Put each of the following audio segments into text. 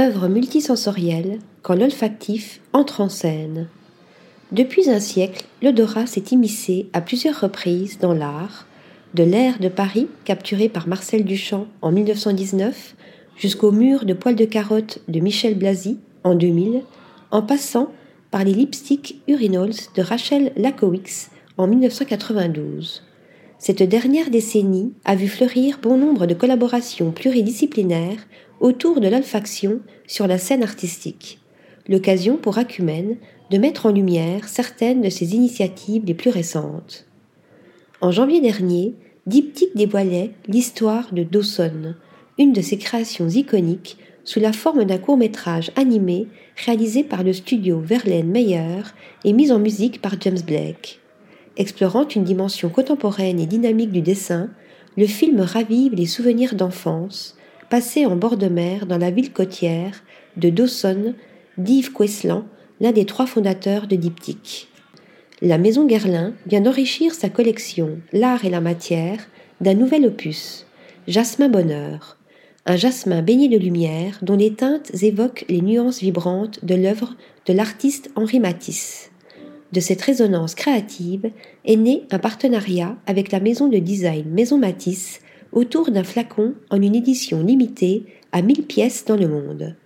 œuvre multisensorielle quand l'olfactif entre en scène. Depuis un siècle, l'odorat s'est immiscé à plusieurs reprises dans l'art, de l'air de Paris capturé par Marcel Duchamp en 1919 jusqu'au mur de poils de carotte de Michel Blasi en 2000, en passant par les lipsticks Urinols de Rachel Lakowicz en 1992. Cette dernière décennie a vu fleurir bon nombre de collaborations pluridisciplinaires autour de l'olfaction sur la scène artistique. L'occasion pour Acumen de mettre en lumière certaines de ses initiatives les plus récentes. En janvier dernier, Diptyque dévoilait l'histoire de Dawson, une de ses créations iconiques sous la forme d'un court métrage animé réalisé par le studio Verlaine Meyer et mis en musique par James Blake. Explorant une dimension contemporaine et dynamique du dessin, le film ravive les souvenirs d'enfance, passés en bord de mer dans la ville côtière de Dawson d'Yves Queslan, l'un des trois fondateurs de Diptyque. La Maison Guerlain vient d'enrichir sa collection L'art et la matière d'un nouvel opus, Jasmin Bonheur, un jasmin baigné de lumière dont les teintes évoquent les nuances vibrantes de l'œuvre de l'artiste Henri Matisse. De cette résonance créative est né un partenariat avec la maison de design Maison Matisse autour d'un flacon en une édition limitée à 1000 pièces dans le monde.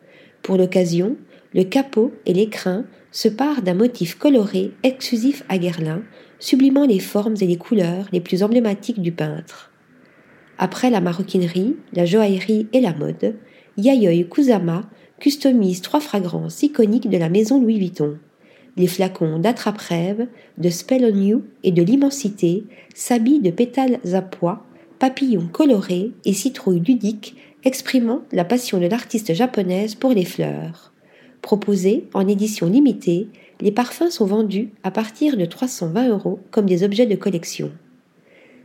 Pour l'occasion, le capot et l'écrin se parent d'un motif coloré exclusif à Guerlain, sublimant les formes et les couleurs les plus emblématiques du peintre. Après la maroquinerie, la joaillerie et la mode, Yayoi Kusama customise trois fragrances iconiques de la maison Louis Vuitton les flacons d'attrape-rêve, de Spell on You et de l'immensité s'habillent de pétales à pois, papillons colorés et citrouilles ludiques exprimant la passion de l'artiste japonaise pour les fleurs. Proposés en édition limitée, les parfums sont vendus à partir de 320 euros comme des objets de collection.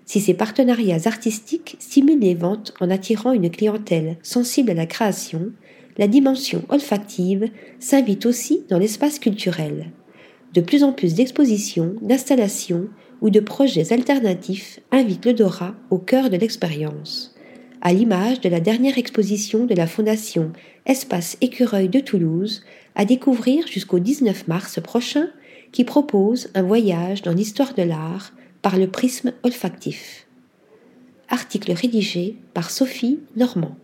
Si ces partenariats artistiques stimulent les ventes en attirant une clientèle sensible à la création, la dimension olfactive s'invite aussi dans l'espace culturel. De plus en plus d'expositions, d'installations ou de projets alternatifs invitent l'odorat au cœur de l'expérience. À l'image de la dernière exposition de la Fondation Espace Écureuil de Toulouse, à découvrir jusqu'au 19 mars prochain, qui propose un voyage dans l'histoire de l'art par le prisme olfactif. Article rédigé par Sophie Normand.